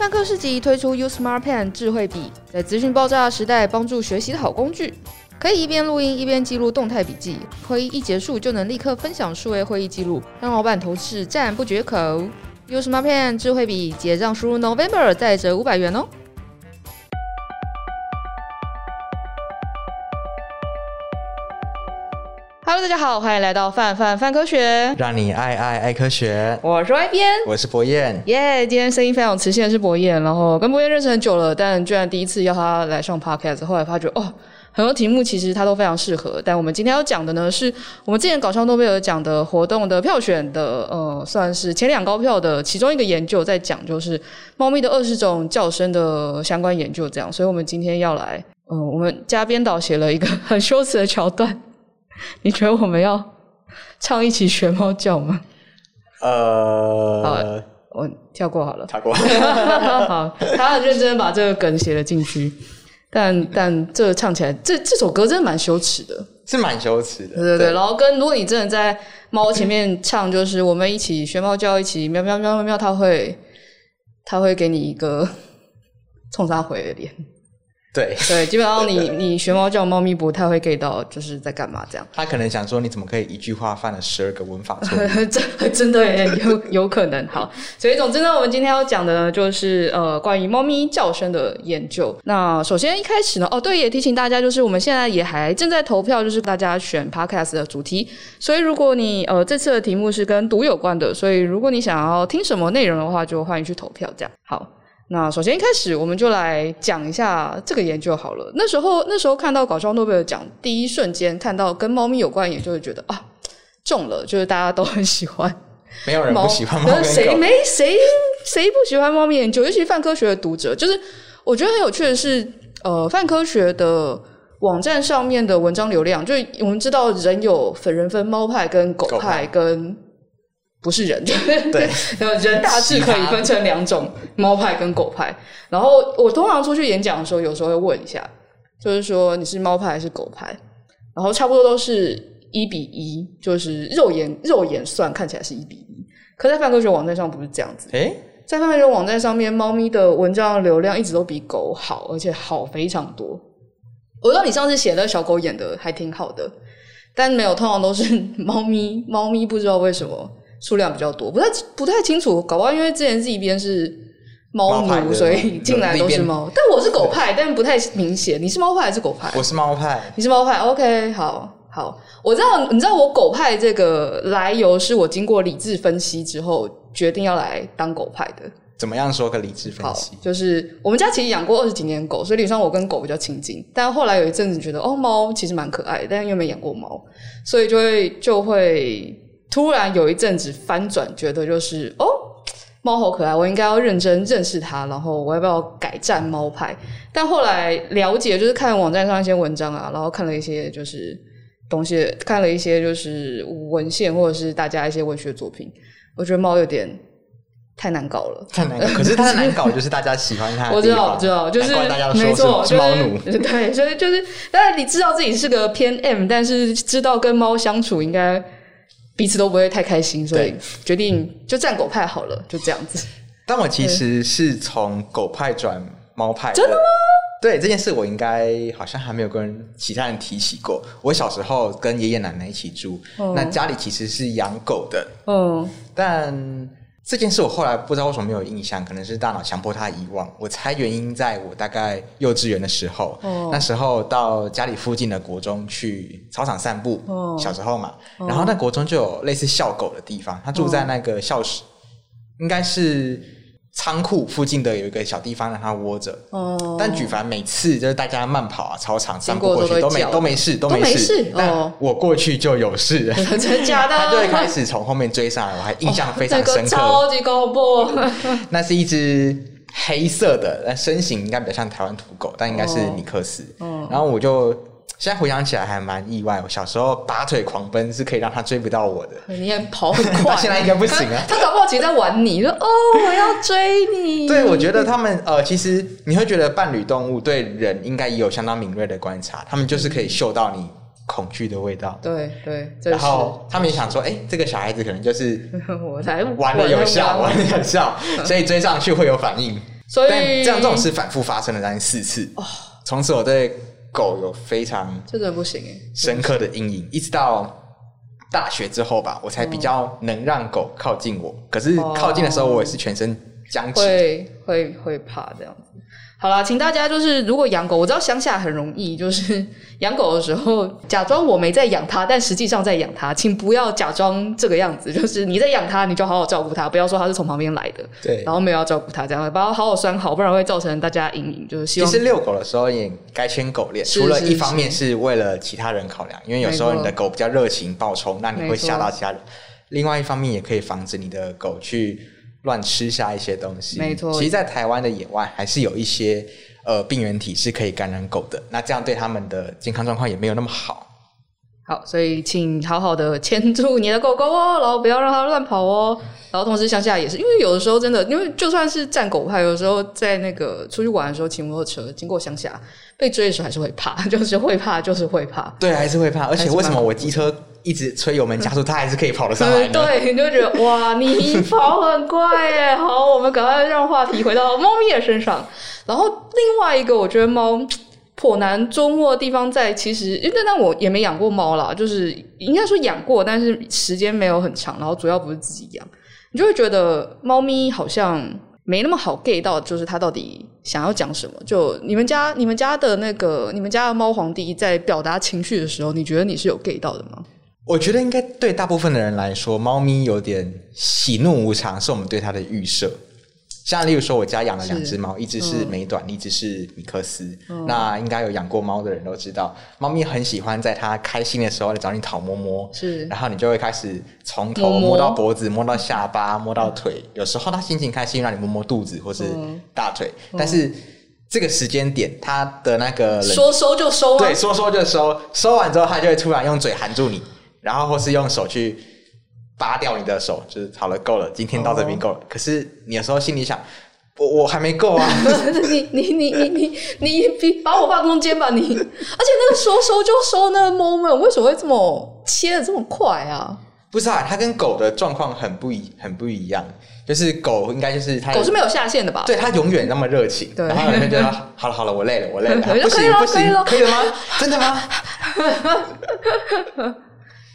泛科市集推出 U Smart Pen 智慧笔，在资讯爆炸时代，帮助学习的好工具。可以一边录音一边记录动态笔记，会议一结束就能立刻分享数位会议记录，让老板同事赞不绝口。U Smart Pen 智慧笔结账输入 November 再折五百元哦。Hello，大家好，欢迎来到范范范科学，让你爱爱爱科学。我是 Y 编，我是博彦。耶，今天声音非常磁性的是博彦，然后跟博彦认识很久了，但居然第一次要他来上 Podcast，后来发觉哦，很多题目其实他都非常适合。但我们今天要讲的呢，是我们之前搞笑诺贝尔奖的活动的票选的，呃，算是前两高票的其中一个研究，在讲就是猫咪的二十种叫声的相关研究，这样。所以我们今天要来，嗯、呃，我们加编导写了一个很羞耻的桥段。你觉得我们要唱一起学猫叫吗？呃，好，我跳过好了。跳过。好，他很认真把这个梗写了进去，但但这唱起来，这这首歌真的蛮羞耻的，是蛮羞耻的。对对对，然后跟如果你真的在猫前面唱，就是我们一起学猫叫，一起喵喵喵喵喵，它会它会给你一个冲他回的脸。对 对，基本上你 你学猫叫，猫咪不太会 get 到就是在干嘛这样。他可能想说，你怎么可以一句话犯了十二个文法错？真真的有有可能。好，所以总之呢，我们今天要讲的呢，就是呃关于猫咪叫声的研究。那首先一开始呢，哦对，也提醒大家，就是我们现在也还正在投票，就是大家选 podcast 的主题。所以如果你呃这次的题目是跟读有关的，所以如果你想要听什么内容的话，就欢迎去投票。这样好。那首先一开始，我们就来讲一下这个研究好了。那时候那时候看到搞笑诺贝尔奖，第一瞬间看到跟猫咪有关的研究，就会觉得啊中了，就是大家都很喜欢。没有人不喜欢猫咪。谁没谁谁不喜欢猫咪研究？尤其泛科学的读者，就是我觉得很有趣的是，呃，泛科学的网站上面的文章流量，就我们知道人有粉人分猫派跟狗派跟。不是人，对，人大致可以分成两种，猫派跟狗派。然后我通常出去演讲的时候，有时候会问一下，就是说你是猫派还是狗派？然后差不多都是一比一，就是肉眼肉眼算看起来是一比一。可在范科学网站上不是这样子，诶，在范科学网站上面，猫咪的文章流量一直都比狗好，而且好非常多。我知道你上次写的小狗演的还挺好的，但没有，通常都是猫咪，猫咪不知道为什么。数量比较多，不太不太清楚，搞不好因为之前自己编是猫奴，所以进来都是猫。但我是狗派，但不太明显。你是猫派还是狗派？我是猫派。你是猫派？OK，好，好。我知道，你知道我狗派这个来由是我经过理智分析之后决定要来当狗派的。怎么样说个理智分析？就是我们家其实养过二十几年狗，所以理论上我跟狗比较亲近。但后来有一阵子觉得，哦，猫其实蛮可爱的，但又没养过猫，所以就会就会。突然有一阵子翻转，觉得就是哦，猫好可爱，我应该要认真认识它，然后我要不要改战猫派？但后来了解，就是看网站上一些文章啊，然后看了一些就是东西，看了一些就是文献或者是大家一些文学作品，我觉得猫有点太难搞了，太难搞。可是它难搞，就是大家喜欢它。我知道，我知道，就是没错，是猫奴。对，所以就是，当然你知道自己是个偏 M，但是知道跟猫相处应该。彼此都不会太开心，所以决定就站狗派好了，就这样子。但我其实是从狗派转猫派的。真的吗？对，这件事，我应该好像还没有跟其他人提起过。我小时候跟爷爷奶奶一起住，嗯、那家里其实是养狗的。嗯，但。这件事我后来不知道为什么没有印象，可能是大脑强迫他遗忘。我猜原因在我大概幼稚园的时候，哦、那时候到家里附近的国中去操场散步，哦、小时候嘛，哦、然后那国中就有类似校狗的地方，他住在那个校史，哦、应该是。仓库附近的有一个小地方让它窝着，哦，但举凡每次就是大家慢跑啊，操场散步过去都没都没事都没事，但我过去就有事，真的假的？它就会开始从后面追上来，我还印象非常深刻，超级恐怖。那是一只黑色的，但身形应该比较像台湾土狗，但应该是米克斯。嗯，然后我就。现在回想起来还蛮意外，我小时候拔腿狂奔是可以让他追不到我的。你也跑很快，现在应该不行啊。他搞不好其实在玩你，说哦，我要追你。对，我觉得他们呃，其实你会觉得伴侣动物对人应该也有相当敏锐的观察，他们就是可以嗅到你恐惧的味道。对对，然后他们也想说，哎，这个小孩子可能就是 我才玩的有效，玩的有效，所以追上去会有反应。所以这样这种事反复发生了将近四次。哦，从此我对狗有非常这个不行哎，深刻的阴影，一直到大学之后吧，我才比较能让狗靠近我。可是靠近的时候，我也是全身僵直，会会会怕这样子。好啦，请大家就是，如果养狗，我知道乡下很容易，就是 养狗的时候假装我没在养它，但实际上在养它，请不要假装这个样子，就是你在养它，你就好好照顾它，不要说它是从旁边来的，对，然后没有要照顾它，这样把它好好拴好，不然会造成大家阴影。就是希望其实遛狗的时候也该牵狗链，除了一方面是为了其他人考量，因为有时候你的狗比较热情暴冲，那你会吓到其他人；另外一方面也可以防止你的狗去。乱吃下一些东西，没错。其实，在台湾的野外，还是有一些呃病原体是可以感染狗的。那这样对他们的健康状况也没有那么好。好，所以请好好的牵住你的狗狗哦，然后不要让它乱跑哦。然后同时乡下也是，因为有的时候真的，因为就算是站狗派，有的时候在那个出去玩的时候骑摩托车经过乡下被追的时候，还是会怕，就是会怕，就是会怕。对，还是会怕。而且为什么我机车？一直催油门加速，它还是可以跑得上来。对，你就觉得哇，你 跑很快耶！好，我们赶快让话题回到猫咪的身上。然后另外一个，我觉得猫颇难捉摸的地方在，其实因为那我也没养过猫啦，就是应该说养过，但是时间没有很长。然后主要不是自己养，你就会觉得猫咪好像没那么好 get 到，就是它到底想要讲什么。就你们家、你们家的那个、你们家的猫皇帝在表达情绪的时候，你觉得你是有 get 到的吗？我觉得应该对大部分的人来说，猫咪有点喜怒无常，是我们对它的预设。像例如说，我家养了两只猫，一只是美短，嗯、一只是米克斯。嗯、那应该有养过猫的人都知道，猫咪很喜欢在它开心的时候来找你讨摸摸，是，然后你就会开始从头摸到脖子，摸到下巴，摸到腿。有时候它心情开心，让你摸摸肚子或是大腿。嗯、但是这个时间点，它的那个说收就收，对，说收就收，收完之后，它就会突然用嘴含住你。然后或是用手去拔掉你的手，就是好了，够了，今天到这边够了。Oh. 可是你有时候心里想，我我还没够啊！你你你你你你你把我放中间吧你！而且那个说收就收那个 moment 为什么会这么切的这么快啊？不是啊，它跟狗的状况很不一很不一样。就是狗应该就是它，狗是没有下限的吧？对，它永远那么热情。然后人家觉得好了好了，我累了我累了，不行不行，可以了吗？真的吗？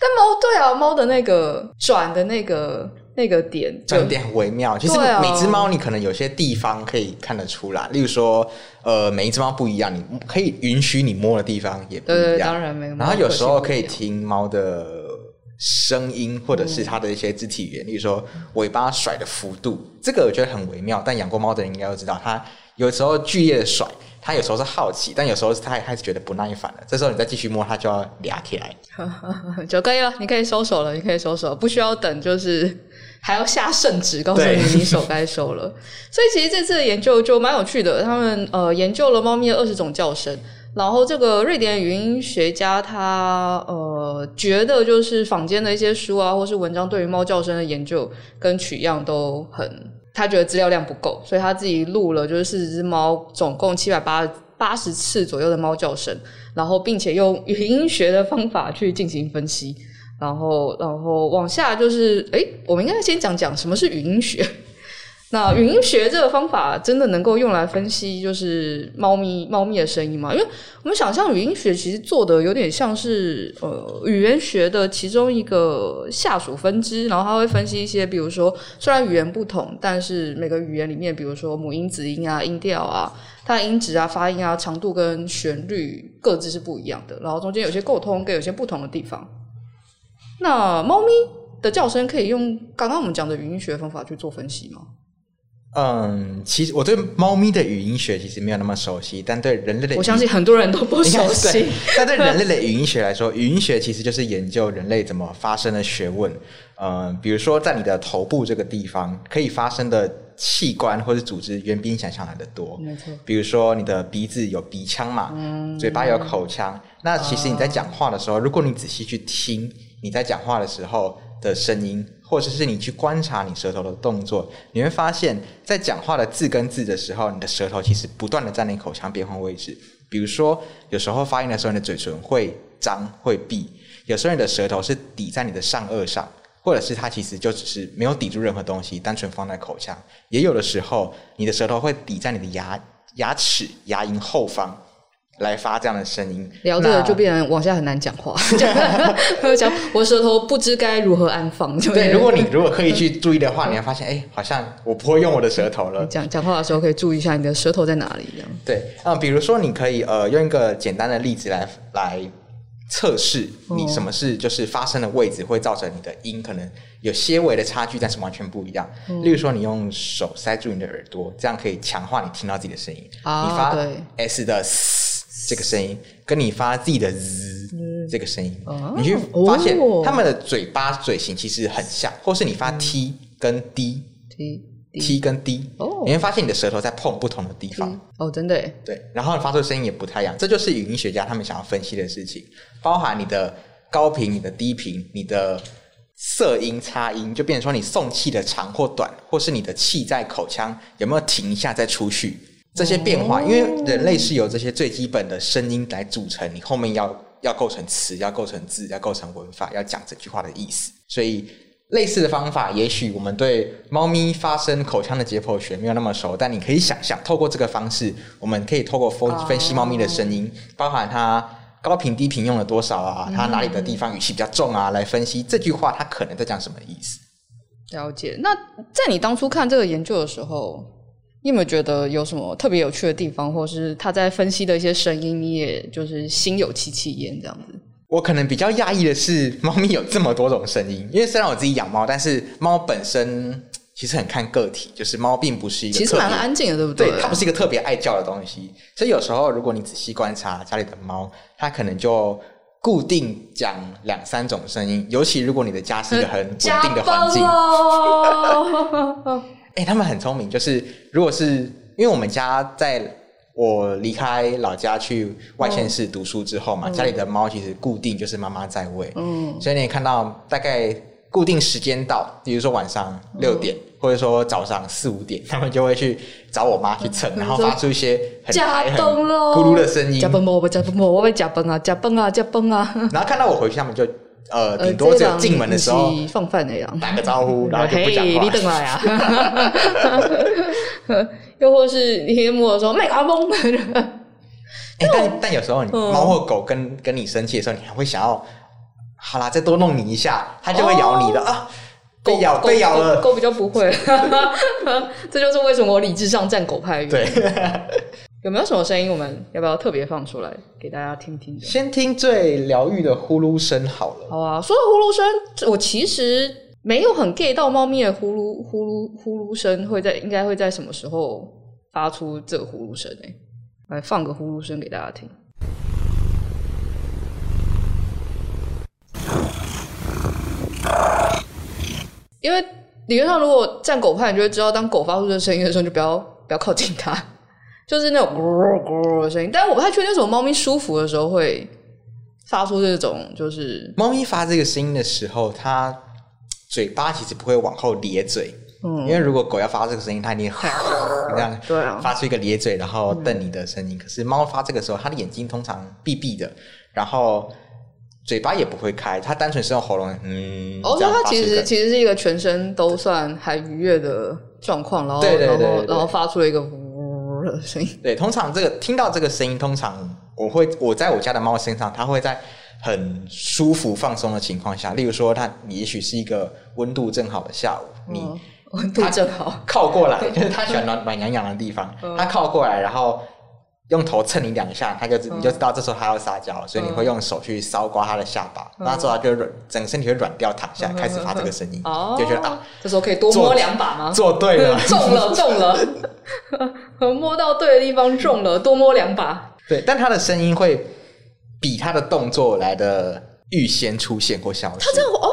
但猫对啊，猫的那个转的那个那个点，转点很微妙。其实每只猫你可能有些地方可以看得出来，例如说，呃，每一只猫不一样，你可以允许你摸的地方也不一样。对对，当然没有。然后有时候可以听猫的声音，或者是它的一些肢体语言，例如说尾巴甩的幅度，这个我觉得很微妙。但养过猫的人应该都知道，它有时候剧烈的甩。他有时候是好奇，但有时候他也开始觉得不耐烦了。这时候你再继续摸，他就要俩起来，就可以了。你可以收手了，你可以收手，不需要等，就是还要下圣旨告诉你你手该收了。所以其实这次的研究就蛮有趣的，他们呃研究了猫咪的二十种叫声，然后这个瑞典语音学家他呃觉得就是坊间的一些书啊或是文章对于猫叫声的研究跟取样都很。他觉得资料量不够，所以他自己录了，就是四十只猫，总共七百八八十次左右的猫叫声，然后并且用语音学的方法去进行分析，然后然后往下就是，诶，我们应该先讲讲什么是语音学。那语音学这个方法真的能够用来分析就是猫咪猫咪的声音吗？因为我们想象语音学其实做的有点像是呃语言学的其中一个下属分支，然后它会分析一些，比如说虽然语言不同，但是每个语言里面，比如说母音、子音啊、音调啊、它的音质啊、发音啊、长度跟旋律各自是不一样的，然后中间有些沟通跟有些不同的地方。那猫咪的叫声可以用刚刚我们讲的语音学方法去做分析吗？嗯，其实我对猫咪的语音学其实没有那么熟悉，但对人类的，我相信很多人都不熟悉。但对人类的语音学来说，语音学其实就是研究人类怎么发声的学问。嗯，比如说在你的头部这个地方可以发声的器官或者组织远比你想象来的多。没错，比如说你的鼻子有鼻腔嘛，嗯，嘴巴有口腔。那其实你在讲话的时候，如果你仔细去听你在讲话的时候的声音。或者是你去观察你舌头的动作，你会发现在讲话的字跟字的时候，你的舌头其实不断的在你口腔变换位置。比如说，有时候发音的时候，你的嘴唇会张会闭；有时候你的舌头是抵在你的上颚上，或者是它其实就只是没有抵住任何东西，单纯放在口腔。也有的时候，你的舌头会抵在你的牙牙齿牙龈后方。来发这样的声音，聊着就变成往下很难讲话。讲我舌头不知该如何安放。对，如果你如果刻意去注意的话，你会发现，哎，好像我不会用我的舌头了。讲讲话的时候可以注意一下你的舌头在哪里，这样。对，嗯，比如说你可以呃用一个简单的例子来来测试你什么是就是发声的位置会造成你的音可能有些微的差距，但是完全不一样。例如说，你用手塞住你的耳朵，这样可以强化你听到自己的声音。你发 S 的。这个声音跟你发自己的嗯、这个声音，哦、你去发现他们的嘴巴嘴型其实很像，或是你发 t 跟 d，t、嗯、t 跟 d，哦，你会发现你的舌头在碰不同的地方。哦，真的。对，然后你发出的声音也不太一样，这就是语音学家他们想要分析的事情，包含你的高频、你的低频、你的色音、差音，就变成说你送气的长或短，或是你的气在口腔有没有停一下再出去。这些变化，因为人类是由这些最基本的声音来组成，你后面要要构成词，要构成字，要构成文法，要讲这句话的意思。所以类似的方法，也许我们对猫咪发声口腔的解剖学没有那么熟，但你可以想象，透过这个方式，我们可以透过分分析猫咪的声音，包含它高频低频用了多少啊，它哪里的地方语气比较重啊，来分析这句话它可能在讲什么意思。了解。那在你当初看这个研究的时候，你有没有觉得有什么特别有趣的地方，或是他在分析的一些声音，你也就是心有戚戚焉这样子？我可能比较讶异的是，猫咪有这么多种声音。因为虽然我自己养猫，但是猫本身其实很看个体，就是猫并不是一个其实蛮安静的，对不对？对，它不是一个特别爱叫的东西。所以有时候如果你仔细观察家里的猫，它可能就固定讲两三种声音。尤其如果你的家是一个很稳定的环境。哎、欸，他们很聪明，就是如果是因为我们家在我离开老家去外县市读书之后嘛，嗯、家里的猫其实固定就是妈妈在喂，嗯，所以你也看到大概固定时间到，比如说晚上六点，嗯、或者说早上四五点，他们就会去找我妈去蹭，嗯、然后发出一些很嗨、很咕噜的声音。加崩我加崩我，我加崩啊，加崩啊，加崩啊。然后看到我回去，他们就。呃，顶多只有进门的时候放饭那样打个招呼，然后就不讲话。嘿，你等来啊！又或是你摸的时候麦克风。哎，但但有时候你猫或狗跟跟你生气的时候，你还会想要，好啦，再多弄你一下，它就会咬你的啊！被咬被咬了，狗比较不会。这就是为什么我理智上站狗派。对。有没有什么声音？我们要不要特别放出来给大家听听？先听最疗愈的呼噜声好了。好啊，说到呼噜声，我其实没有很 get 到猫咪的呼噜呼噜呼噜声会在应该会在什么时候发出这个呼噜声？哎，来放个呼噜声给大家听。因为理论上，如果站狗派，你就会知道，当狗发出这声音的时候，你就不要不要靠近它。就是那种咕咕噜的声音，但是我不太确定，为什么猫咪舒服的时候会发出这种，就是猫咪发这个声音的时候，它嘴巴其实不会往后咧嘴，嗯，因为如果狗要发这个声音，它一定 这样，对啊，发出一个咧嘴，然后瞪你的声音。嗯、可是猫发这个时候，它的眼睛通常闭闭的，然后嘴巴也不会开，它单纯是用喉咙，嗯，哦，那它其实其实是一个全身都算还愉悦的状况，然后对对对对然后然后发出了一个。声音。对，通常这个听到这个声音，通常我会我在我家的猫身上，它会在很舒服放松的情况下，例如说，它也许是一个温度正好的下午，你温度正好。靠过来，就是它喜欢暖暖洋洋的地方，它靠过来，然后。用头蹭你两下，他就你就知道这时候他要撒娇了，所以你会用手去搔刮他的下巴，那之后他就软，整个身体会软掉，躺下来开始发这个声音，就觉得啊，这时候可以多摸两把吗？做对了，中 了 中了，摸到对的地方中了，多摸两把。对，但他的声音会比他的动作来的预先出现或消失。他这样哦，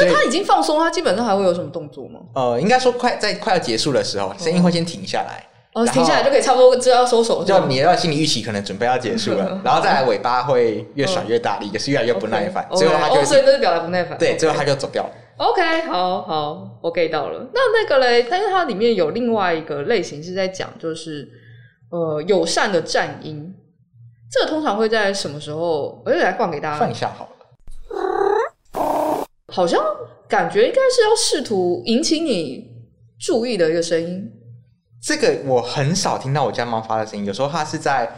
那他已经放松，他基本上还会有什么动作吗？呃，应该说快在快要结束的时候，声音会先停下来。哦，停下来就可以差不多知道要收手，就你要心理预期可能准备要结束了，然后再来尾巴会越甩越大力，就是越来越不耐烦，最后他就所以都是表达不耐烦，对，最后他就走掉了。OK，好好，我 get 到了。那那个嘞，但是它里面有另外一个类型是在讲，就是呃友善的战音，这个通常会在什么时候？我就来放给大家，放一下好了。好像感觉应该是要试图引起你注意的一个声音。这个我很少听到我家猫发的声音，有时候它是在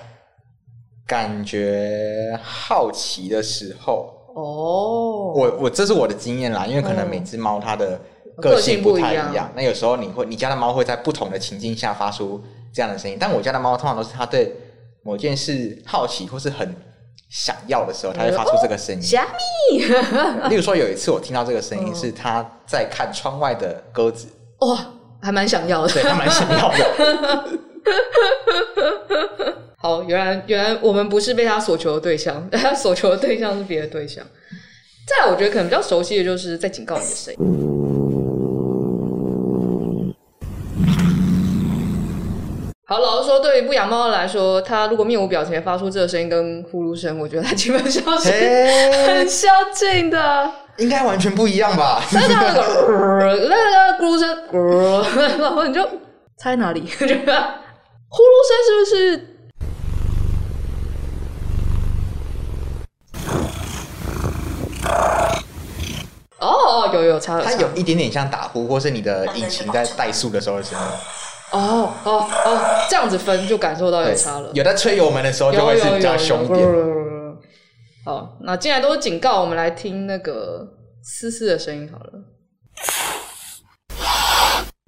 感觉好奇的时候。哦，我我这是我的经验啦，因为可能每只猫它的个性不太一样。一样那有时候你会，你家的猫会在不同的情境下发出这样的声音，但我家的猫通常都是它对某件事好奇或是很想要的时候，它会发出这个声音。虾米？例如说有一次我听到这个声音，是它在看窗外的鸽子。哇、哦，还蛮想要的，对，还蛮想要的。好，原来原来我们不是被他所求的对象，他所求的对象是别的对象。再来，我觉得可能比较熟悉的就是在警告你的声音。好，老实说，对于不养猫的来说，它如果面无表情发出这个声音跟呼噜声，我觉得它基本上是很消静的，应该完全不一样吧？那个那个那个呼噜声，然后你就猜哪里？呼噜声是不是？哦，有有差，它有一点点像打呼，或是你的引擎在怠速的时候的声音。哦哦哦，这样子分就感受到有差了。有在吹油门的时候就会是比较凶一点。好，那既然都是警告，我们来听那个嘶嘶的声音好了。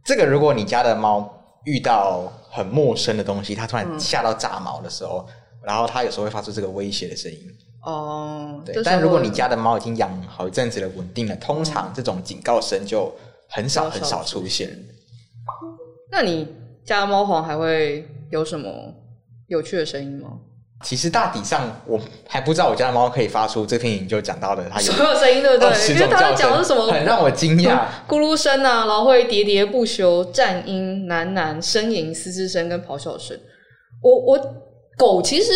这个如果你家的猫遇到很陌生的东西，它突然吓到炸毛的时候，嗯、然后它有时候会发出这个威胁的声音。哦，对，但如果你家的猫已经养好一阵子了，稳定了，通常这种警告声就很少很少出现。那你家的猫皇还会有什么有趣的声音吗？其实大体上我还不知道我家的猫可以发出这篇影就讲到的它有所有声音，对不对？因为他讲的是什么？很让我惊讶，咕噜声啊，然后会喋喋不休、战音、喃喃、呻吟、嘶嘶声跟咆哮声。我我狗其实。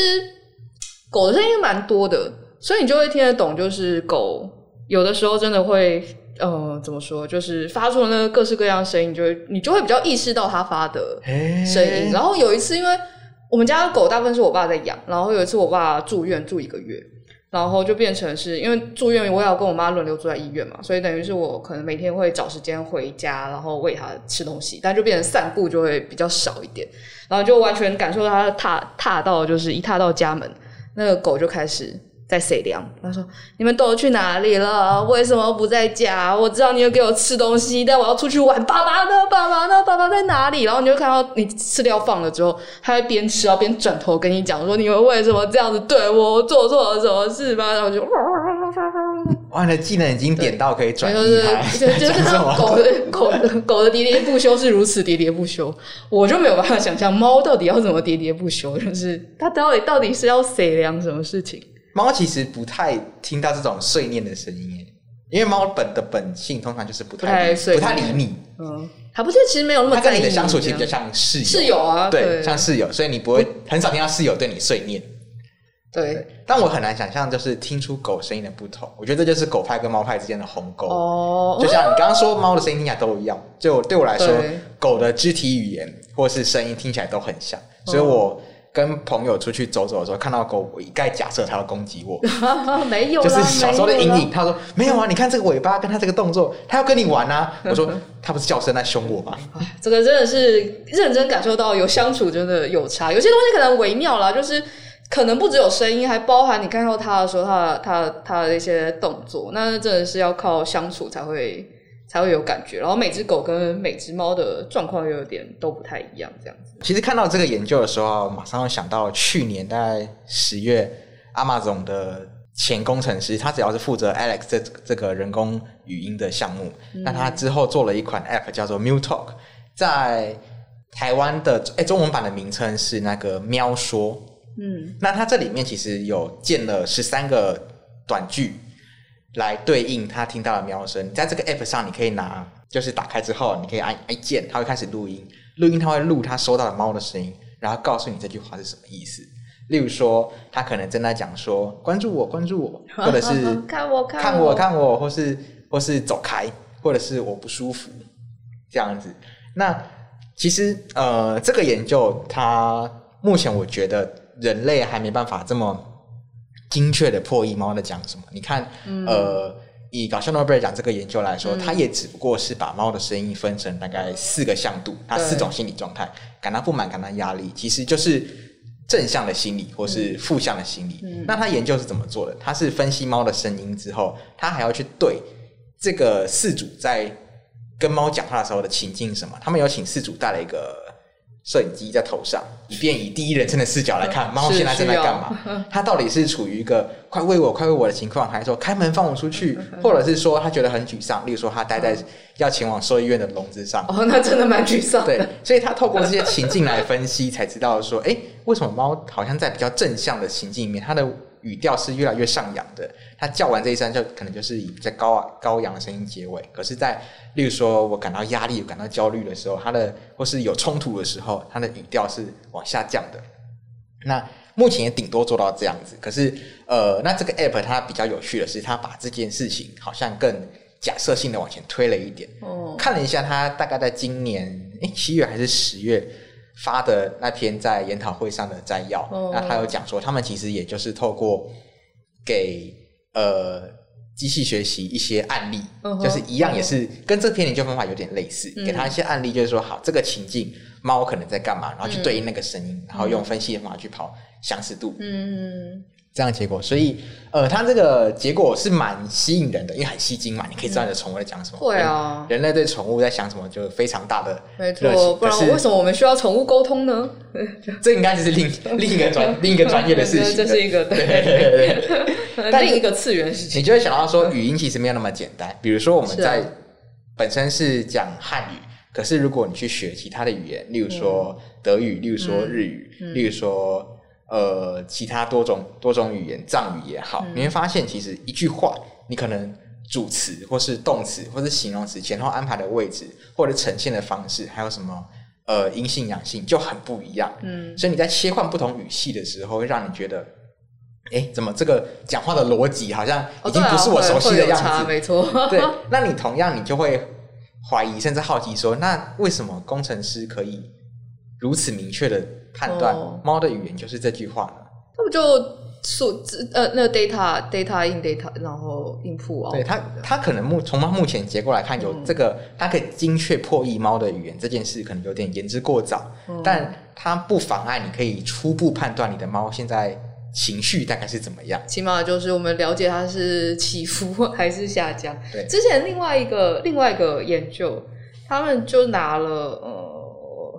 狗的声音蛮多的，所以你就会听得懂。就是狗有的时候真的会，呃，怎么说？就是发出了那个各式各样的声音，就会你就会比较意识到它发的声音。欸、然后有一次，因为我们家的狗大部分是我爸在养，然后有一次我爸住院住一个月，然后就变成是因为住院，我也要跟我妈轮流住在医院嘛，所以等于是我可能每天会找时间回家，然后喂它吃东西，但就变成散步就会比较少一点，然后就完全感受到它踏踏到就是一踏到家门。那个狗就开始在吠粮，他说：“你们都去哪里了？为什么不在家？我知道你有给我吃东西，但我要出去玩。爸爸呢？爸爸呢？爸爸在哪里？”然后你就看到你吃掉放了之后，他会边吃然后边转头跟你讲说：“你们为什么这样子对我？我做错了什么事吗？”然后就。哇，你的技能已经点到可以转移开，就是就是狗的狗的狗的喋喋不休是如此喋喋不休，我就没有办法想象猫到底要怎么喋喋不休，就是它到底到底是要谁量什么事情？猫其实不太听到这种碎念的声音，因为猫本的本性通常就是不太不太，不太理你，嗯，它不是其实没有那么在意你，它跟你的相处其实比较像室友，室友啊，对，对像室友，所以你不会很少听到室友对你碎念。对，但我很难想象，就是听出狗声音的不同。我觉得这就是狗派跟猫派之间的鸿沟。哦，就像你刚刚说，猫的声音听起来都一样。就对我来说，狗的肢体语言或是声音听起来都很像。所以我跟朋友出去走走的时候，看到狗，我一概假设它要攻击我。没有，就是小时候的阴影。他说没有啊，你看这个尾巴跟它这个动作，它要跟你玩啊。我说它不是叫声在凶我吗？这个真的是认真感受到有相处真的有差。有些东西可能微妙啦，就是。可能不只有声音，还包含你看到它的时候，它的、它的、它的一些动作，那真的是要靠相处才会才会有感觉。然后每只狗跟每只猫的状况又有点都不太一样，这样子。其实看到这个研究的时候，马上想到去年大概十月，Amazon 的前工程师，他只要是负责 Alex 这这个人工语音的项目，嗯、那他之后做了一款 App 叫做 MewTalk，在台湾的哎中文版的名称是那个喵说。嗯，那它这里面其实有建了十三个短句来对应他听到的喵声。在这个 app 上，你可以拿，就是打开之后，你可以按按键，它会开始录音。录音它会录它收到的猫的声音，然后告诉你这句话是什么意思。例如说，它可能正在讲说“关注我，关注我”，或者是 “看我，看我，看我，看我”，或是或是走开，或者是我不舒服这样子。那其实呃，这个研究它目前我觉得。人类还没办法这么精确的破译猫在讲什么。你看，嗯、呃，以搞笑诺贝尔奖这个研究来说，嗯、它也只不过是把猫的声音分成大概四个向度，它四种心理状态：感到不满、感到压力，其实就是正向的心理或是负向的心理。嗯、那他研究是怎么做的？他是分析猫的声音之后，他还要去对这个饲主在跟猫讲话的时候的情境是什么？他们有请饲主带了一个。摄影机在头上，以便以第一人称的视角来看猫现在正在干嘛。它到底是处于一个快喂我、快喂我的情况，还是说开门放我出去，或者是说它觉得很沮丧，例如说它待在要前往兽医院的笼子上。哦，那真的蛮沮丧。对，所以它透过这些情境来分析，才知道说，哎，为什么猫好像在比较正向的情境里面，它的。语调是越来越上扬的，他叫完这一声就可能就是以比较高高扬的声音结尾。可是，在例如说我感到压力、感到焦虑的时候，他的或是有冲突的时候，他的语调是往下降的。那目前也顶多做到这样子。可是，呃，那这个 app 它比较有趣的是，它把这件事情好像更假设性的往前推了一点。哦，看了一下，它大概在今年诶七月还是十月。发的那篇在研讨会上的摘要，oh. 那他有讲说，他们其实也就是透过给呃机器学习一些案例，uh. 就是一样也是跟这篇研究方法有点类似，uh. 给他一些案例，就是说好这个情境猫可能在干嘛，然后去对应那个声音，uh. 然后用分析的方法去跑相似度。嗯、uh。这样结果，所以呃，它这个结果是蛮吸引人的，因为很吸睛嘛，你可以知道你的宠物在讲什么。对啊，人类对宠物在想什么，就非常大的。没错，不然为什么我们需要宠物沟通呢？这应该就是另另一个专 另一个专业的事情。这是一个对对对对，另一个次元事情。你就会想到说，语音其实没有那么简单。比如说，我们在本身是讲汉语，可是如果你去学其他的语言，例如说德语，例如说日语，例如说。呃，其他多种多种语言，藏语也好，嗯、你会发现，其实一句话，你可能主词或是动词或是形容词前后安排的位置，或者呈现的方式，还有什么呃阴性阳性就很不一样。嗯，所以你在切换不同语系的时候，会让你觉得，哎、欸，怎么这个讲话的逻辑好像已经不是我熟悉的样子？哦、没错。对，那你同样你就会怀疑甚至好奇说，那为什么工程师可以如此明确的？判断猫的语言就是这句话了，那不就数字呃，那个 data data in data，然后 input 对它，它可能目从它目前结构来看，有这个它可以精确破译猫的语言这件事，可能有点言之过早，嗯、但它不妨碍你可以初步判断你的猫现在情绪大概是怎么样。起码就是我们了解它是起伏还是下降。对，之前另外一个另外一个研究，他们就拿了呃。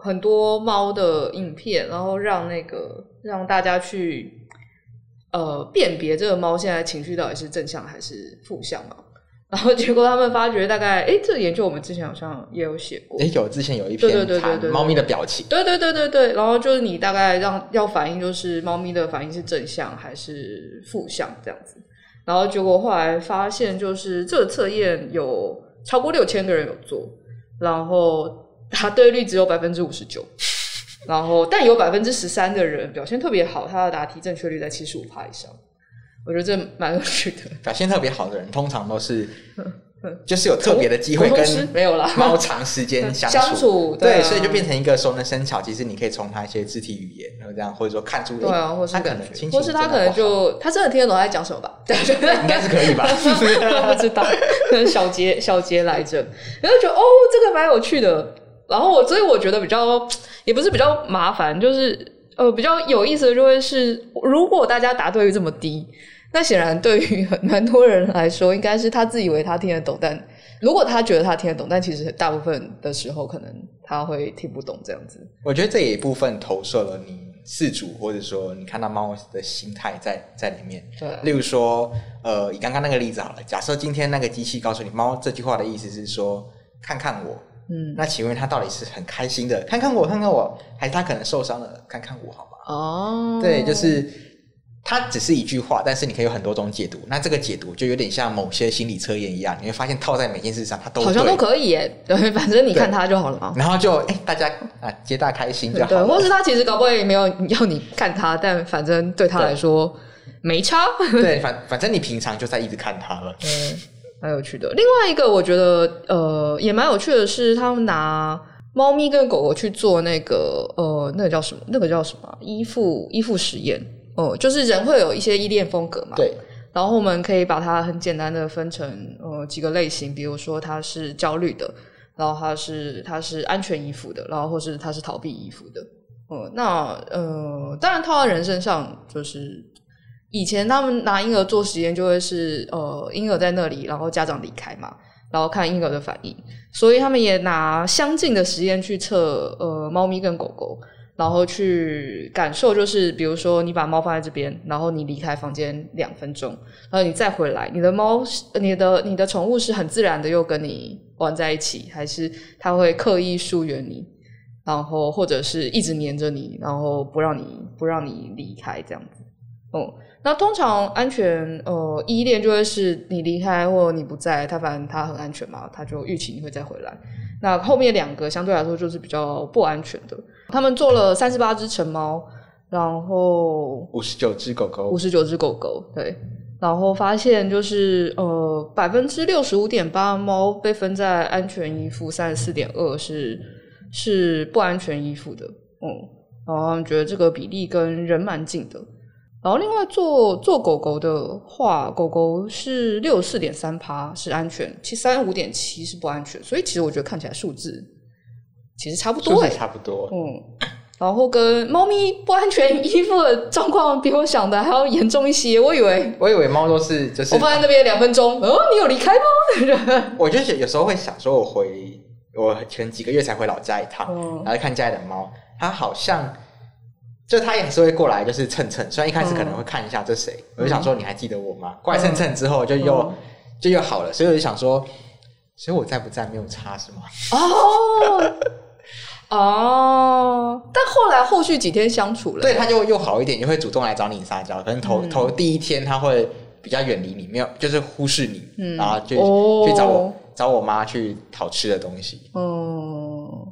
很多猫的影片，然后让那个让大家去呃辨别这个猫现在情绪到底是正向还是负向嘛。然后结果他们发觉，大概哎，这个研究我们之前好像也有写过。哎，有之前有一篇对对对猫咪的表情。对对对对对，然后就是你大概让要反应，就是猫咪的反应是正向还是负向这样子。然后结果后来发现，就是这个测验有超过六千个人有做，然后。答对率只有百分之五十九，然后但有百分之十三的人表现特别好，他的答题正确率在七十五趴以上。我觉得这蛮有趣的。表现特别好的人，通常都是 就是有特别的机会跟没有啦猫长时间相处，相处对，对，所以就变成一个熟能生巧。其实你可以从他一些肢体语言，然后这样或者说看出，对啊，或是他可能，或是他可能就他真的听得懂他在讲什么吧？对，应该是可以吧？不知道，可能小杰小杰来着，然后觉得哦，这个蛮有趣的。然后我所以我觉得比较 也不是比较麻烦，就是呃比较有意思的就会是，如果大家答对率这么低，那显然对于很蛮多人来说，应该是他自以为他听得懂，但如果他觉得他听得懂，但其实大部分的时候可能他会听不懂这样子。我觉得这也一部分投射了你饲主或者说你看到猫的心态在在里面。对，例如说呃以刚刚那个例子好了，假设今天那个机器告诉你猫这句话的意思是说看看我。嗯，那请问他到底是很开心的，看看我，看看我，还是他可能受伤了，看看我，好吗？哦，对，就是他只是一句话，但是你可以有很多种解读。那这个解读就有点像某些心理测验一样，你会发现套在每件事上，他都好像都可以耶。对，反正你看他就好了嘛。然后就哎、欸，大家啊，皆大开心就好了。对，或是他其实搞不好也没有要你看他，但反正对他来说对没差。对，反反正你平常就在一直看他了。嗯。蛮有趣的。另外一个，我觉得呃也蛮有趣的是，他们拿猫咪跟狗狗去做那个呃那个叫什么？那个叫什么？依附依附实验。哦、呃，就是人会有一些依恋风格嘛。对。然后我们可以把它很简单的分成呃几个类型，比如说它是焦虑的，然后它是它是安全依附的，然后或是它是逃避依附的。呃，那呃，当然套在人身上，就是以前他们拿婴儿做实验，就会是呃婴儿在那里，然后家长离开嘛，然后看婴儿的反应，所以他们也拿相近的实验去测呃猫咪跟狗狗。然后去感受，就是比如说你把猫放在这边，然后你离开房间两分钟，然后你再回来，你的猫、你的你的宠物是很自然的又跟你玩在一起，还是它会刻意疏远你，然后或者是一直黏着你，然后不让你不让你离开这样子。哦、那通常安全呃依恋就会是你离开或你不在，它反正它很安全嘛，它就预期你会再回来。那后面两个相对来说就是比较不安全的。他们做了三十八只成猫，然后五十九只狗狗，五十九只狗狗，对，然后发现就是呃百分之六十五点八的猫被分在安全依附，三十四点二是是不安全依附的，嗯，然后他们觉得这个比例跟人蛮近的。然后另外做做狗狗的话，狗狗是六十四点三趴是安全，其实三十五点七是不安全，所以其实我觉得看起来数字其实差不多，差不多，嗯。然后跟猫咪不安全衣服的状况比我想的还要严重一些，我以为我以为猫都是就是我放在那边两分钟，哦，你有离开吗？我就有时候会想说，我回我前几个月才回老家一趟，嗯、然后看家里的猫，它好像。就他也是会过来，就是蹭蹭。虽然一开始可能会看一下这谁，嗯、我就想说你还记得我吗？过来蹭蹭之后就又、嗯、就又好了，所以我就想说，所以我在不在没有差是吗？哦 哦，但后来后续几天相处了，对，他就又好一点，也会主动来找你撒娇。可能头、嗯、头第一天他会比较远离你，没有就是忽视你，嗯、然后就、哦、去找我找我妈去讨吃的东西。嗯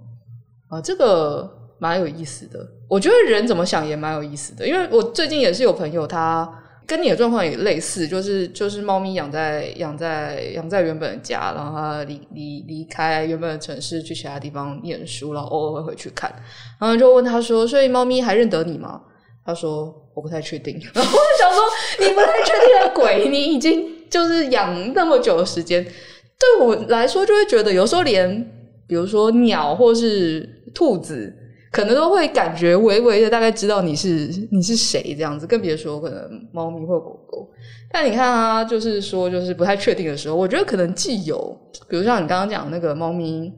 啊，这个。蛮有意思的，我觉得人怎么想也蛮有意思的，因为我最近也是有朋友，他跟你的状况也类似，就是就是猫咪养在养在养在原本的家，然后他离离离开原本的城市去其他地方念书，然后偶尔会回去看，然后就问他说：“所以猫咪还认得你吗？”他说：“我不太确定。”然后我就想说：“你不太确定的鬼，你已经就是养那么久的时间，对我来说就会觉得有时候连比如说鸟或是兔子。”可能都会感觉微微的大概知道你是你是谁这样子，更别说可能猫咪或狗狗。但你看啊，就是说就是不太确定的时候，我觉得可能既有，比如像你刚刚讲那个猫咪，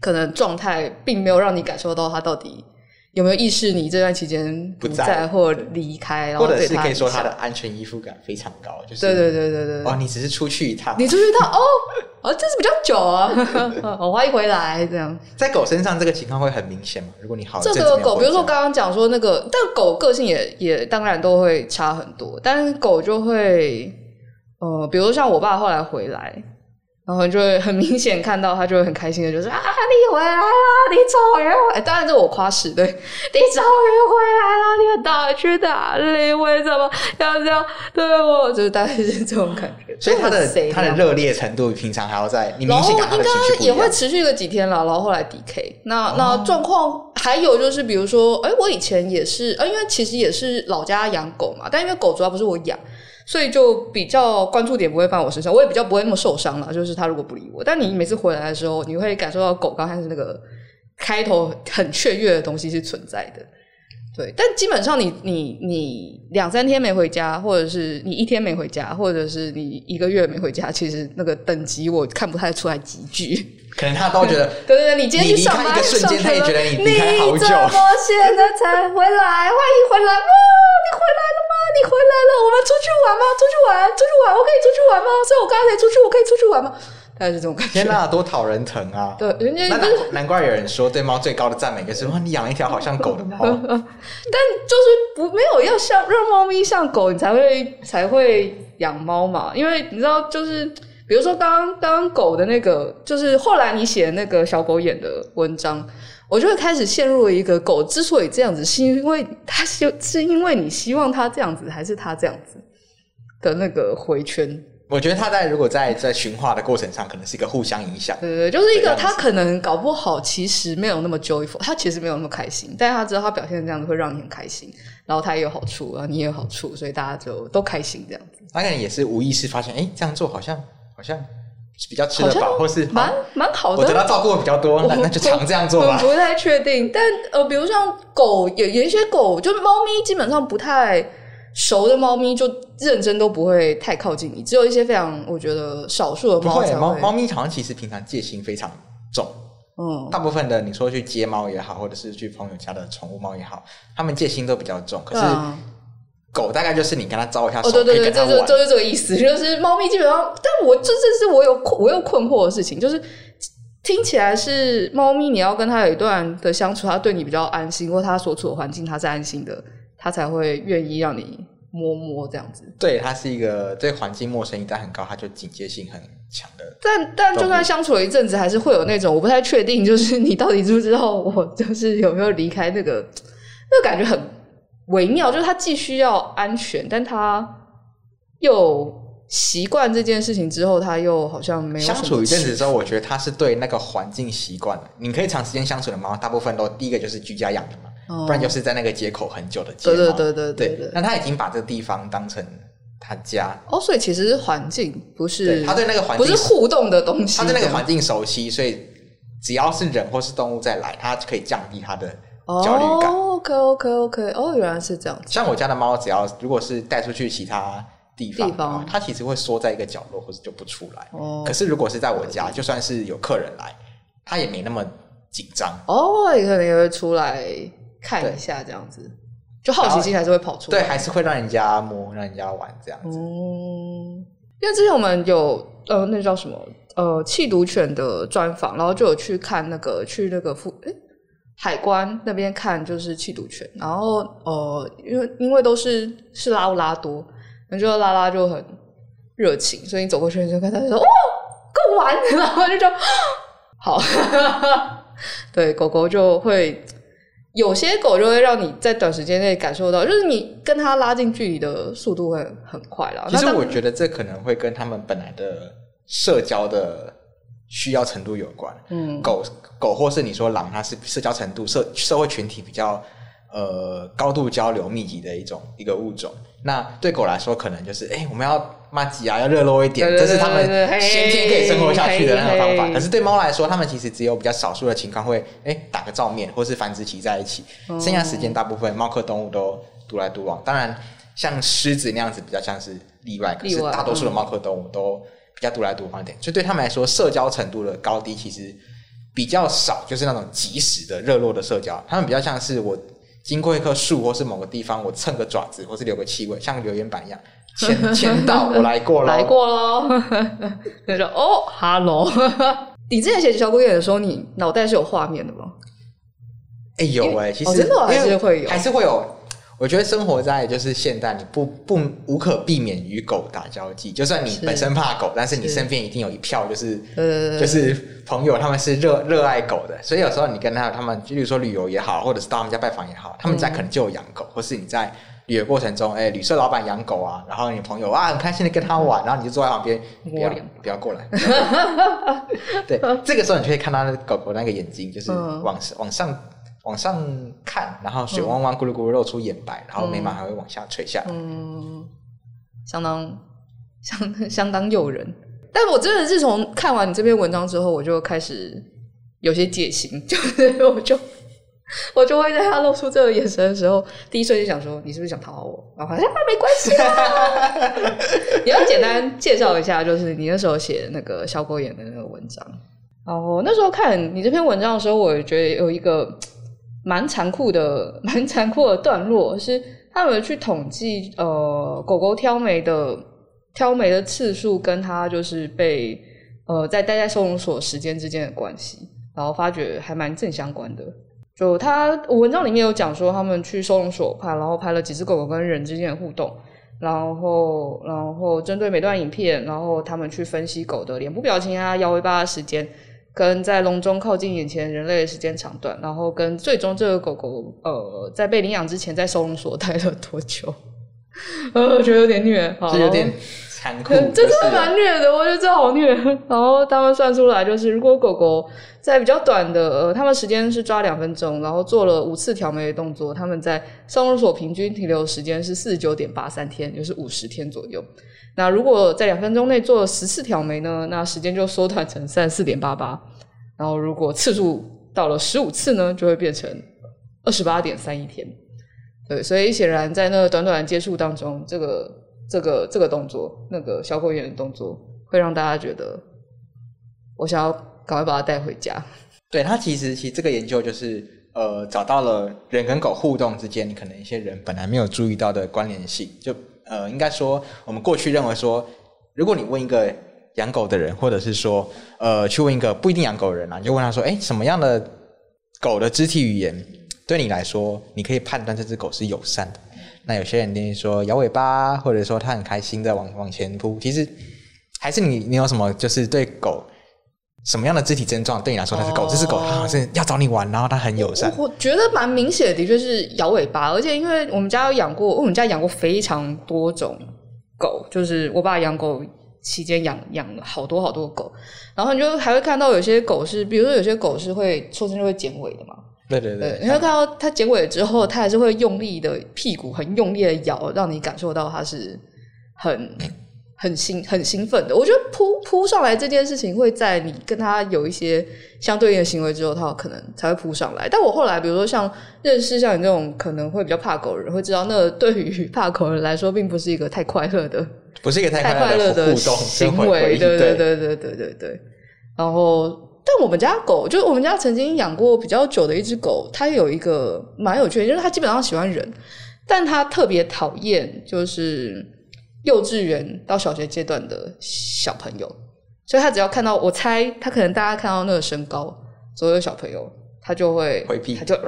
可能状态并没有让你感受到它到底。有没有意识？你这段期间不在或离开，或者是可以说他的安全依附感非常高，就是对对对对对。哦，你只是出去一趟，你出去一趟哦，哦，这是比较久啊，我欢迎回来这样。在狗身上这个情况会很明显吗？如果你好这个狗，比如说刚刚讲说那个，但狗个性也也当然都会差很多，但是狗就会呃，比如像我爸后来回来。然后就会很明显看到他就会很开心的，就是啊，你回来啦，你终于回来。当然这我夸死，对，你终于回来了，你要到底去哪里？为什么要这样对我？就是大概是这种感觉。所以他的他的热烈程度平常还要在，你明显应该也会持续个几天了。然后后来 DK，那那状况还有就是，比如说，哎，我以前也是，呃，因为其实也是老家养狗嘛，但因为狗主要不是我养。所以就比较关注点不会放我身上，我也比较不会那么受伤了。就是他如果不理我，但你每次回来的时候，你会感受到狗刚开始那个开头很雀跃的东西是存在的。对，但基本上你你你两三天没回家，或者是你一天没回家，或者是你一个月没回家，其实那个等级我看不太出来级距。可能他都觉得，对对对，你今天去上班，一个瞬间他也觉得你离开好久。你怎么现在才回来？欢迎回来！哇，你回来了吗？你回来了，我们出去玩吗？出去玩，出去玩，我可以出去玩吗？所以我刚才出去，我可以出去玩吗？大概是这种感觉。天哪，多讨人疼啊！对，人家难难怪有人说对猫最高的赞美就是：哇，你养一条好像狗的猫。但就是不没有要像让猫咪像狗，你才会才会养猫嘛？因为你知道，就是。比如说，刚刚刚刚狗的那个，就是后来你写那个小狗眼的文章，我就会开始陷入了一个狗之所以这样子，是因为它是是因为你希望它这样子，还是它这样子的那个回圈？我觉得他在如果在在驯化的过程上，可能是一个互相影响。对对，就是一个他可能搞不好其实没有那么 joyful，他其实没有那么开心，但是他知道他表现这样子会让你很开心，然后他也有好处，然后你也有好处，所以大家就都开心这样子。他可能也是无意识发现，哎，这样做好像好像比较吃得饱，或是蛮蛮好的。我得到照顾比较多，那那就常这样做吧。不太确定，但呃，比如像狗，有有一些狗，就是猫咪，基本上不太。熟的猫咪就认真都不会太靠近你，只有一些非常我觉得少数的猫才会。猫猫咪好像其实平常戒心非常重，嗯，大部分的你说去接猫也好，或者是去朋友家的宠物猫也好，他们戒心都比较重。可是狗大概就是你跟它招一下手，对对对，就就就是这个意思，就是猫咪基本上，但我这这是我有我有困惑的事情，就是听起来是猫咪你要跟它有一段的相处，它对你比较安心，或它所处的环境它是安心的。它才会愿意让你摸摸这样子。对，它是一个对环境陌生一旦很高，它就警戒性很强的。但但就算相处了一阵子，还是会有那种我不太确定，就是你到底知不知道我就是有没有离开那个那个感觉很微妙，就是他既需要安全，但他又习惯这件事情之后，他又好像没有相处一阵子之后，我觉得他是对那个环境习惯了。你可以长时间相处的猫，大部分都第一个就是居家养的嘛。不然就是在那个街口很久的街，对对对对对对。那他已经把这个地方当成他家哦，所以其实是环境，不是他对那个环境不是互动的东西，他对那个环境熟悉，所以只要是人或是动物再来，他可以降低他的焦虑感。OK OK OK，哦，原来是这样子。像我家的猫，只要如果是带出去其他地方，地方它其实会缩在一个角落，或者就不出来。哦。可是如果是在我家，就算是有客人来，它也没那么紧张。哦，也可能也会出来。看一下这样子，就好奇心还是会跑出来，对，还是会让人家摸，让人家玩这样子。嗯，因为之前我们有呃，那叫什么呃，弃毒犬的专访，然后就有去看那个去那个附诶海关那边看，就是缉毒犬，然后呃，因为因为都是是拉布拉多，那就拉拉就很热情，所以你走过去就跟他说哦，够玩，然后就说好，对，狗狗就会。有些狗就会让你在短时间内感受到，就是你跟它拉近距离的速度会很快了。其实我觉得这可能会跟他们本来的社交的需要程度有关。嗯，狗狗或是你说狼，它是社交程度社社会群体比较呃高度交流密集的一种一个物种。那对狗来说，可能就是哎、欸，我们要麻吉啊，要热络一点，这是他们先天可以生活下去的那个方法。可是对猫来说，它们其实只有比较少数的情况会哎、欸、打个照面，或是繁殖期在一起，剩下时间大部分猫科动物都独来独往。当然，像狮子那样子比较像是例外，可是大多数的猫科动物都比较独来独往一点。所以对他们来说，社交程度的高低其实比较少，就是那种即时的热络的社交。他们比较像是我。经过一棵树，或是某个地方，我蹭个爪子，或是留个气味，像留言板一样，签 签到我来过了，来过喽。他说：“哦，哈喽。你之前写小狗眼的时候，你脑袋是有画面的吗？哎、欸，有哎、欸，其实、哦、真的还是会有，还是会有。我觉得生活在就是现代，你不不无可避免与狗打交际。就算你本身怕狗，是但是你身边一定有一票就是是就是朋友，他们是热热爱狗的。所以有时候你跟他他们，就比如说旅游也好，或者是到他们家拜访也好，他们家可能就有养狗，嗯、或是你在旅游过程中，哎、欸，旅社老板养狗啊，然后你朋友啊很开心的跟他玩，然后你就坐在旁边，不要不要过来。对，这个时候你就可以看到狗狗那个眼睛，就是往往上。往上看，然后水汪汪、咕噜咕噜露出眼白，嗯、然后眉毛还会往下垂下来，嗯，相当相相当诱人。但我真的是从看完你这篇文章之后，我就开始有些戒心，就是我就 我就会在他露出这个眼神的时候，第一瞬间想说，你是不是想讨好我？然后好像没关系啊。你要简单介绍一下，就是你那时候写那个小狗眼的那个文章。然后那时候看你这篇文章的时候，我也觉得有一个。蛮残酷的，蛮残酷的段落是他们去统计呃狗狗挑眉的挑眉的次数，跟它就是被呃在待在收容所时间之间的关系，然后发觉还蛮正相关的。就他文章里面有讲说，他们去收容所拍，然后拍了几只狗狗跟人之间的互动，然后然后针对每段影片，然后他们去分析狗的脸部表情啊、摇尾巴的时间。跟在笼中靠近眼前人类的时间长短，然后跟最终这个狗狗呃在被领养之前在收容所待了多久？呃，我觉得有点虐，好有点残酷，真的蛮虐的，我觉得这好虐。然后他们算出来，就是如果狗狗在比较短的，呃，他们时间是抓两分钟，然后做了五次挑眉的动作，他们在收容所平均停留时间是四十九点八三天，就是五十天左右。那如果在两分钟内做了十次挑眉呢，那时间就缩短成三十四点八八。然后如果次数到了十五次呢，就会变成二十八点三一天。对，所以显然在那短短的接触当中，这个这个这个动作，那个小狗眼的动作，会让大家觉得我想要赶快把它带回家。对，它其实其实这个研究就是呃找到了人跟狗互动之间，可能一些人本来没有注意到的关联性。就呃应该说，我们过去认为说，如果你问一个养狗的人，或者是说呃去问一个不一定养狗的人啊，你就问他说，哎，什么样的狗的肢体语言？对你来说，你可以判断这只狗是友善的。那有些人定义说摇尾巴，或者说他很开心的往往前扑。其实还是你，你有什么就是对狗什么样的肢体症状，对你来说它是狗，这只狗它好像是要找你玩，然后它很友善。我，我觉得蛮明显的，的确是摇尾巴。而且因为我们家有养过，我们家养过非常多种狗，就是我爸养狗期间养养了好多好多狗，然后你就还会看到有些狗是，比如说有些狗是会出生就会剪尾的嘛。对对对，你会看到它剪尾之后，它还是会用力的屁股很用力的摇，让你感受到它是很 很兴很兴奋的。我觉得扑扑上来这件事情会在你跟它有一些相对应的行为之后，它可能才会扑上来。但我后来比如说像认识像你这种可能会比较怕狗的人，会知道那对于怕狗的人来说，并不是一个太快乐的，不是一个太快乐的行为。对对对对对对对，然后。但我们家狗，就是我们家曾经养过比较久的一只狗，它有一个蛮有趣的，就是它基本上喜欢人，但它特别讨厌就是幼稚园到小学阶段的小朋友，所以它只要看到，我猜它可能大家看到那个身高左右小朋友，它就会回避，它就、呃，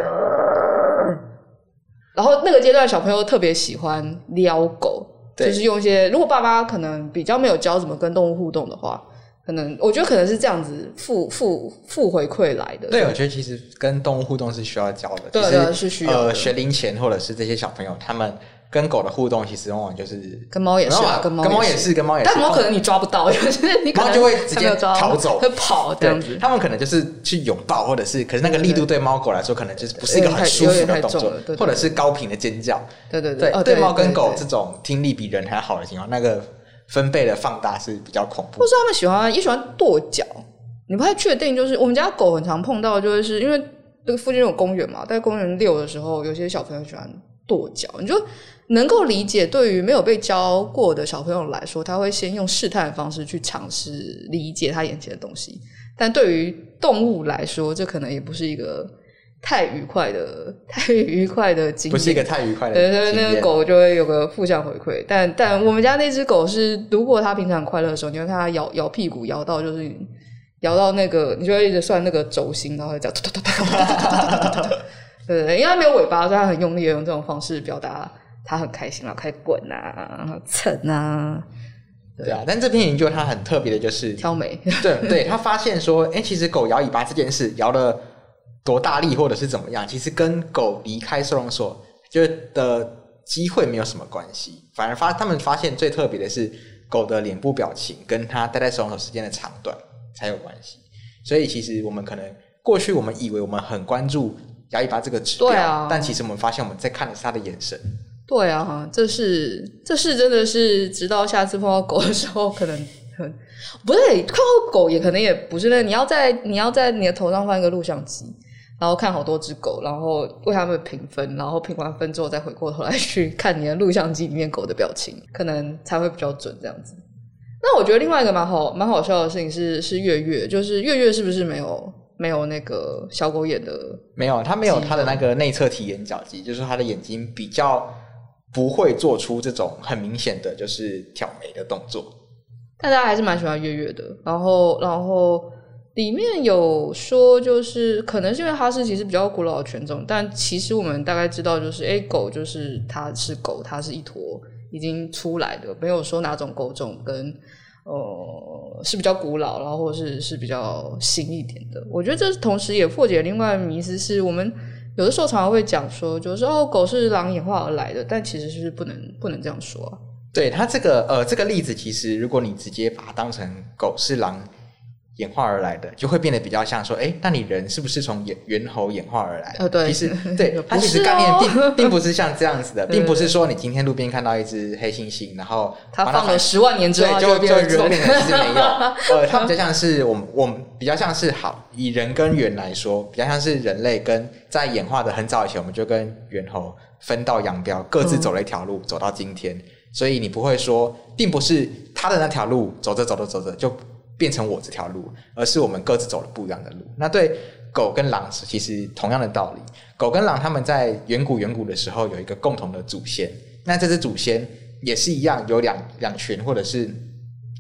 然后那个阶段小朋友特别喜欢撩狗，就是用一些如果爸爸可能比较没有教怎么跟动物互动的话。可能我觉得可能是这样子负负负回馈来的。对，我觉得其实跟动物互动是需要教的。对对，是需要。呃，学龄前或者是这些小朋友，他们跟狗的互动，其实往往就是跟猫也是啊，跟猫也是，跟猫也是。但猫可能你抓不到，就是你可能就会直接逃走，会跑这样子。他们可能就是去拥抱，或者是，可是那个力度对猫狗来说，可能就是不是一个很舒服的动作，或者是高频的尖叫。对对对，对猫跟狗这种听力比人还好的情况，那个。分贝的放大是比较恐怖，或是他们喜欢也喜欢跺脚，你不太确定。就是我们家狗很常碰到，就是因为这个附近有公园嘛，在公园遛的时候，有些小朋友喜欢跺脚，你就能够理解。对于没有被教过的小朋友来说，他会先用试探的方式去尝试理解他眼前的东西。但对于动物来说，这可能也不是一个。太愉快的，太愉快的经验，不是一个太愉快的。对对，那个狗就会有个负向回馈。但但我们家那只狗是，如果它平常快乐的时候，你会看它摇摇屁股，摇到就是摇到那个，你就会一直算那个轴心，然后这样突突突突突突突。对对，因为它没有尾巴，所以它很用力的用这种方式表达它很开心了，开始滚啊，然后蹭啊。对啊，但这篇研究它很特别的就是挑眉。对对，他发现说，哎，其实狗摇尾巴这件事摇的。多大力或者是怎么样，其实跟狗离开收容所就的机会没有什么关系，反而发他们发现最特别的是狗的脸部表情跟它待在收容所时间的长短才有关系。所以其实我们可能过去我们以为我们很关注牙尾巴这个指标，对啊，但其实我们发现我们在看的是它的眼神。对啊，这是这是真的是，直到下次碰到狗的时候，可能很不对，看到狗也可能也不是那，你要在你要在你的头上放一个录像机。然后看好多只狗，然后为他们评分，然后评完分之后再回过头来去看你的录像机里面狗的表情，可能才会比较准这样子。那我觉得另外一个蛮好蛮好笑的事情是是月月，就是月月是不是没有没有那个小狗眼的？没有，它没有它的那个内侧提眼角肌，就是它的眼睛比较不会做出这种很明显的就是挑眉的动作。但大家还是蛮喜欢月月的，然后然后。里面有说，就是可能是因为哈士奇是比较古老的犬种，但其实我们大概知道，就是诶，狗就是它是狗，它是一坨已经出来的，没有说哪种狗种跟呃是比较古老，然后或是是比较新一点的。我觉得这同时也破解另外一个迷思，是我们有的时候常常会讲说，就是哦，狗是狼演化而来的，但其实是不能不能这样说。对它这个呃这个例子，其实如果你直接把它当成狗是狼演化而来的，就会变得比较像说，哎，那你人是不是从猿猿猴演化而来？呃，对，其实 对，它其实概念并并不是像这样子的，并不是说你今天路边看到一只黑猩猩，然后它放了十万年之后就变成人，其实没有。呃，它比较像是我们我们比较像是好以人跟猿来说，比较像是人类跟在演化的很早以前，我们就跟猿猴分道扬镳，各自走了一条路，走到今天。所以你不会说，并不是他的那条路走着走着走着就变成我这条路，而是我们各自走了不一样的路。那对狗跟狼是其实同样的道理。狗跟狼他们在远古远古的时候有一个共同的祖先，那这只祖先也是一样有两两群或者是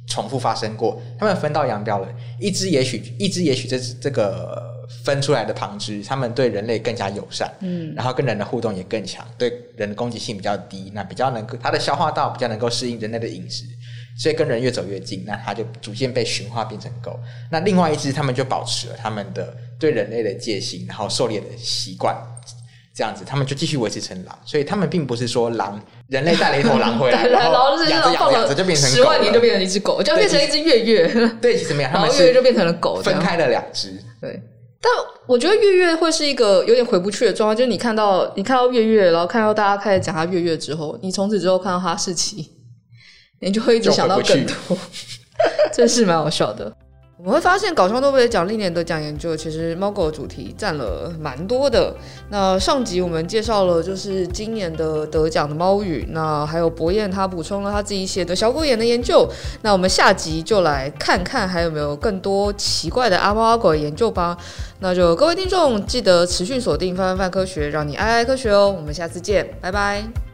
重复发生过，他们分道扬镳了。一只也许一只也许这这个。分出来的旁支，他们对人类更加友善，嗯，然后跟人的互动也更强，对人的攻击性比较低，那比较能够它的消化道比较能够适应人类的饮食，所以跟人越走越近，那它就逐渐被驯化变成狗。那另外一只，他们就保持了他们的对人类的戒心，然后狩猎的习惯，这样子，他们就继续维持成狼。所以他们并不是说狼人类带了一头狼回来，然后养着养着就变成十万年就变成一只狗，就变成一只月月。对，其实没有，他们月月就变成了狗，分开了两只，对。但我觉得月月会是一个有点回不去的状况，就是你看到你看到月月，然后看到大家开始讲他月月之后，你从此之后看到哈士奇，你就会一直想到更多，真是蛮好笑的。我们会发现，搞笑诺贝尔奖历年得奖研究，其实猫狗的主题占了蛮多的。那上集我们介绍了，就是今年的得奖的猫语，那还有博彦他补充了他自己写的小狗眼的研究。那我们下集就来看看还有没有更多奇怪的阿猫阿狗的研究吧。那就各位听众记得持续锁定范范范科学，让你爱爱科学哦。我们下次见，拜拜。